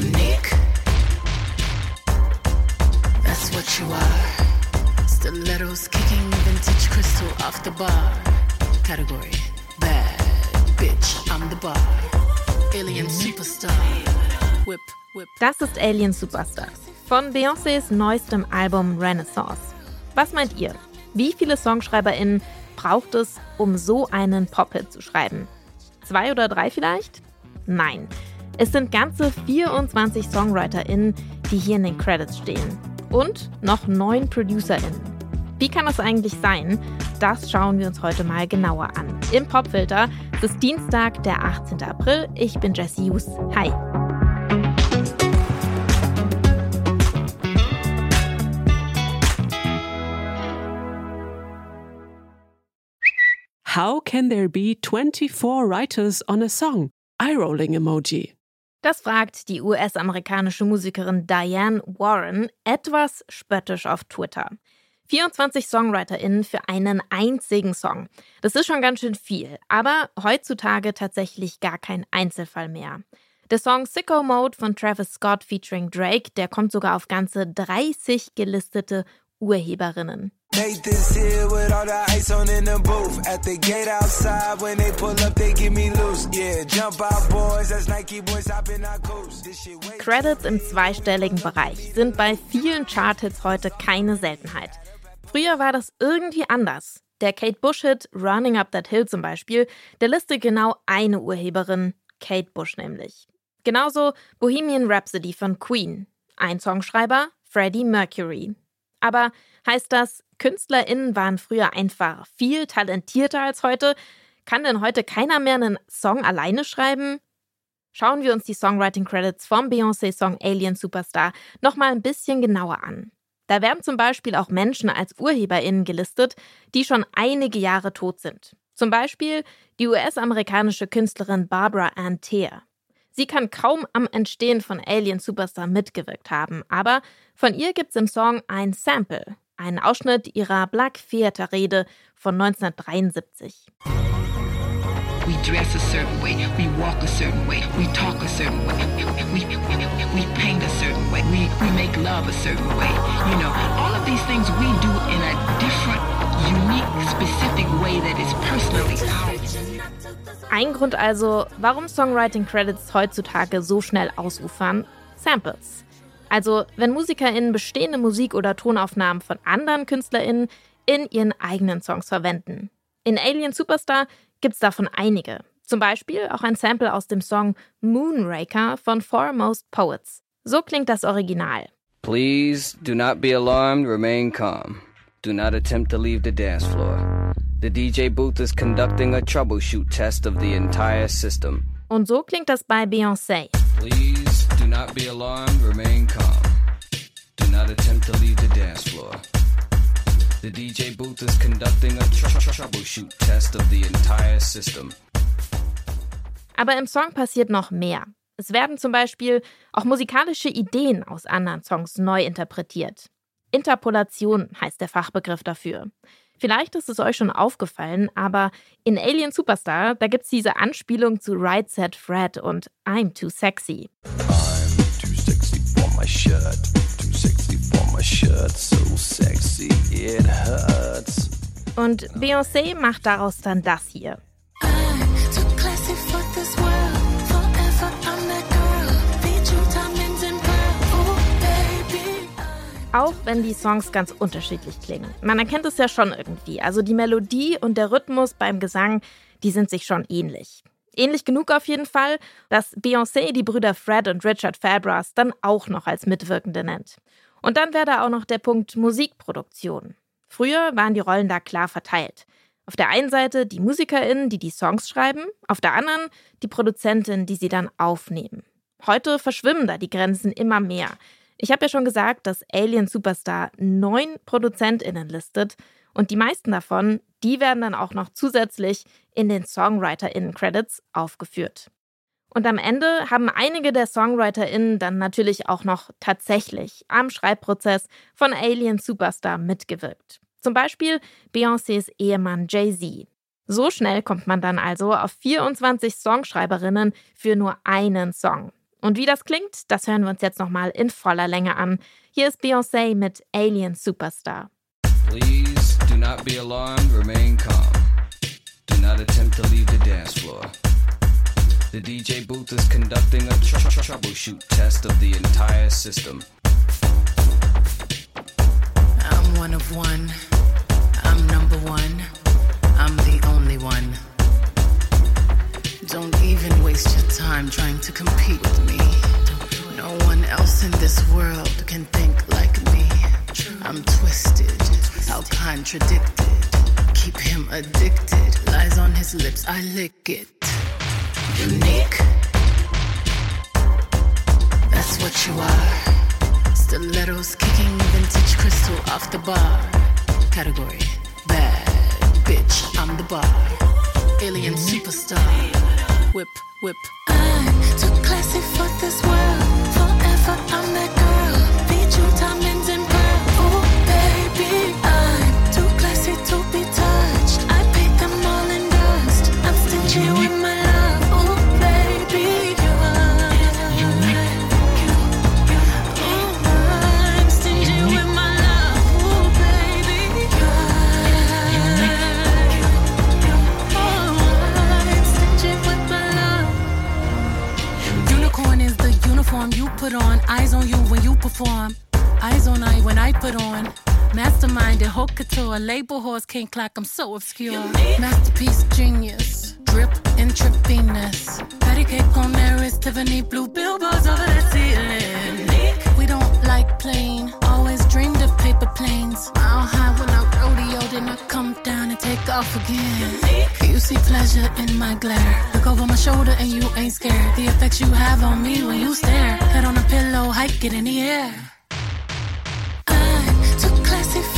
unique. That's what you are. Stilettos kicking vintage crystal off the bar. Category bad bitch, I'm the bar. Alien superstar. Whip, whip. Das ist Alien Superstar von Beyoncés neuestem Album Renaissance. Was meint ihr? Wie viele SongschreiberInnen braucht es, um so einen Pop-Hit zu schreiben? Zwei oder drei vielleicht? Nein. Es sind ganze 24 SongwriterInnen, die hier in den Credits stehen. Und noch neun ProducerInnen. Wie kann das eigentlich sein? Das schauen wir uns heute mal genauer an. Im Popfilter. Es ist Dienstag, der 18. April. Ich bin Jessie Hughes. Hi. How can there be 24 writers on a song? Eye-rolling emoji. Das fragt die US-amerikanische Musikerin Diane Warren etwas spöttisch auf Twitter. 24 SongwriterInnen für einen einzigen Song. Das ist schon ganz schön viel, aber heutzutage tatsächlich gar kein Einzelfall mehr. Der Song Sicko Mode von Travis Scott featuring Drake, der kommt sogar auf ganze 30 gelistete Urheberinnen. Nathan's here with all the ice on in the booth. At the gate outside, when they pull up, they give me loose. Yeah, jump out, boys. That's Nike boys hopping our coast. Credits im zweistelligen Bereich sind bei vielen Charthits heute keine Seltenheit. Früher war das irgendwie anders. Der Kate Bush-Hit Running Up That Hill zum Beispiel, der listet genau eine Urheberin, Kate Bush nämlich. Genauso Bohemian Rhapsody von Queen. Ein Songschreiber, Freddie Mercury. Aber heißt das, KünstlerInnen waren früher einfach viel talentierter als heute? Kann denn heute keiner mehr einen Song alleine schreiben? Schauen wir uns die Songwriting Credits vom Beyoncé-Song Alien Superstar nochmal ein bisschen genauer an. Da werden zum Beispiel auch Menschen als UrheberInnen gelistet, die schon einige Jahre tot sind. Zum Beispiel die US-amerikanische Künstlerin Barbara Ann Teer. Sie kann kaum am Entstehen von Alien Superstar mitgewirkt haben, aber von ihr gibt's im Song ein Sample, einen Ausschnitt ihrer Black Theater Rede von 1973. We dress a certain way, we walk a certain way, we talk a certain way, we, we paint a certain way, we, we make love a certain way. You know, all of these things we do in a different, unique, specific way that is personally ours. Ein Grund also, warum Songwriting Credits heutzutage so schnell ausufern, Samples. Also, wenn MusikerInnen bestehende Musik- oder Tonaufnahmen von anderen KünstlerInnen in ihren eigenen Songs verwenden. In Alien Superstar gibt's davon einige. Zum Beispiel auch ein Sample aus dem Song Moonraker von Foremost Poets. So klingt das Original. Please do not be alarmed, remain calm. Do not attempt to leave the dance floor. The DJ booth is conducting a troubleshoot test of the entire system. Und so klingt das bei Beyoncé. Please do not be alarmed, remain calm. Do not attempt to leave the dance floor. The DJ booth is conducting a tr tr troubleshoot test of the entire system. Aber im Song passiert noch mehr. Es werden zum Beispiel auch musikalische Ideen aus anderen Songs neu interpretiert. Interpolation heißt der Fachbegriff dafür. Vielleicht ist es euch schon aufgefallen, aber in Alien Superstar, da gibt es diese Anspielung zu Right Set Fred und I'm Too Sexy. I'm too sexy for my shirt my shirt so sexy it hurts. Und Beyoncé macht daraus dann das hier. Auch wenn die Songs ganz unterschiedlich klingen. Man erkennt es ja schon irgendwie. Also die Melodie und der Rhythmus beim Gesang, die sind sich schon ähnlich. Ähnlich genug auf jeden Fall, dass Beyoncé die Brüder Fred und Richard Fabras dann auch noch als Mitwirkende nennt. Und dann wäre da auch noch der Punkt Musikproduktion. Früher waren die Rollen da klar verteilt. Auf der einen Seite die MusikerInnen, die die Songs schreiben, auf der anderen die Produzentin, die sie dann aufnehmen. Heute verschwimmen da die Grenzen immer mehr. Ich habe ja schon gesagt, dass Alien Superstar neun ProduzentInnen listet und die meisten davon, die werden dann auch noch zusätzlich in den SongwriterInnen-Credits aufgeführt. Und am Ende haben einige der SongwriterInnen dann natürlich auch noch tatsächlich am Schreibprozess von Alien Superstar mitgewirkt. Zum Beispiel Beyoncés Ehemann Jay-Z. So schnell kommt man dann also auf 24 Songschreiberinnen für nur einen Song. Und wie das klingt, das hören wir uns jetzt nochmal in voller Länge an. Hier ist Beyoncé mit Alien Superstar. Please do not be alarmed, remain calm. Do not attempt to leave the dance floor. The DJ booth is conducting a tr- tr- troubleshoot test of the entire system. I'm one of one. I'm number one. I'm the only one. Don't even waste your time trying to compete with me. No one else in this world can think like me. I'm twisted, how contradicted. Keep him addicted. Lies on his lips, I lick it. Unique. That's what you are. Stilettos kicking vintage crystal off the bar. Category bad bitch, I'm the bar. Alien superstar. Whip, whip. Put on. Masterminded, haute couture. Label horse can't clock, I'm so obscure. Masterpiece genius. Drip trippiness. Patty cake on there is Tiffany blue billboards over the ceiling. We don't like plain. Always dreamed of paper planes. Mile high when I rodeo, then I come down and take off again. You see pleasure in my glare. Look over my shoulder and you ain't scared. The effects you have on me when you stare. Head on a pillow, hike it in the air.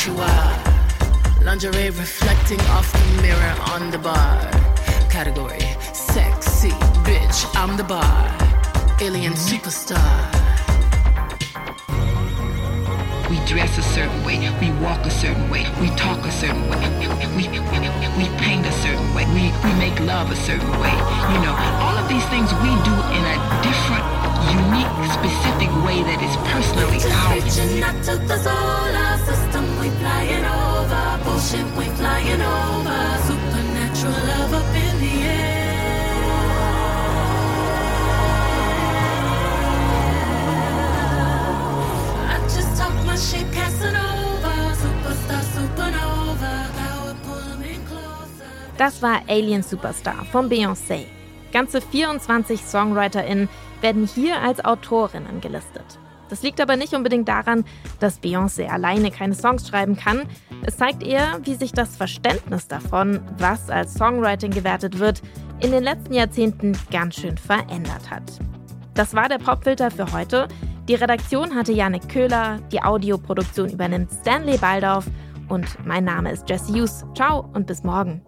That's what you are. Lingerie reflecting off the mirror on the bar. Category sexy bitch, I'm the bar. Alien superstar. We dress a certain way, we walk a certain way, we talk a certain way, we, we paint a certain way, we, we make love a certain way. You know, all of these things we do in a different, unique, specific way that is personally ours. We flying over. Bullshit, we flying over. Supernatural love up in the air. Das war Alien Superstar von Beyoncé. Ganze 24 SongwriterInnen werden hier als Autorinnen gelistet. Das liegt aber nicht unbedingt daran, dass Beyoncé alleine keine Songs schreiben kann. Es zeigt eher, wie sich das Verständnis davon, was als Songwriting gewertet wird, in den letzten Jahrzehnten ganz schön verändert hat. Das war der Popfilter für heute. Die Redaktion hatte Janik Köhler, die Audioproduktion übernimmt Stanley Baldorf und mein Name ist Jesse Hughes. Ciao und bis morgen.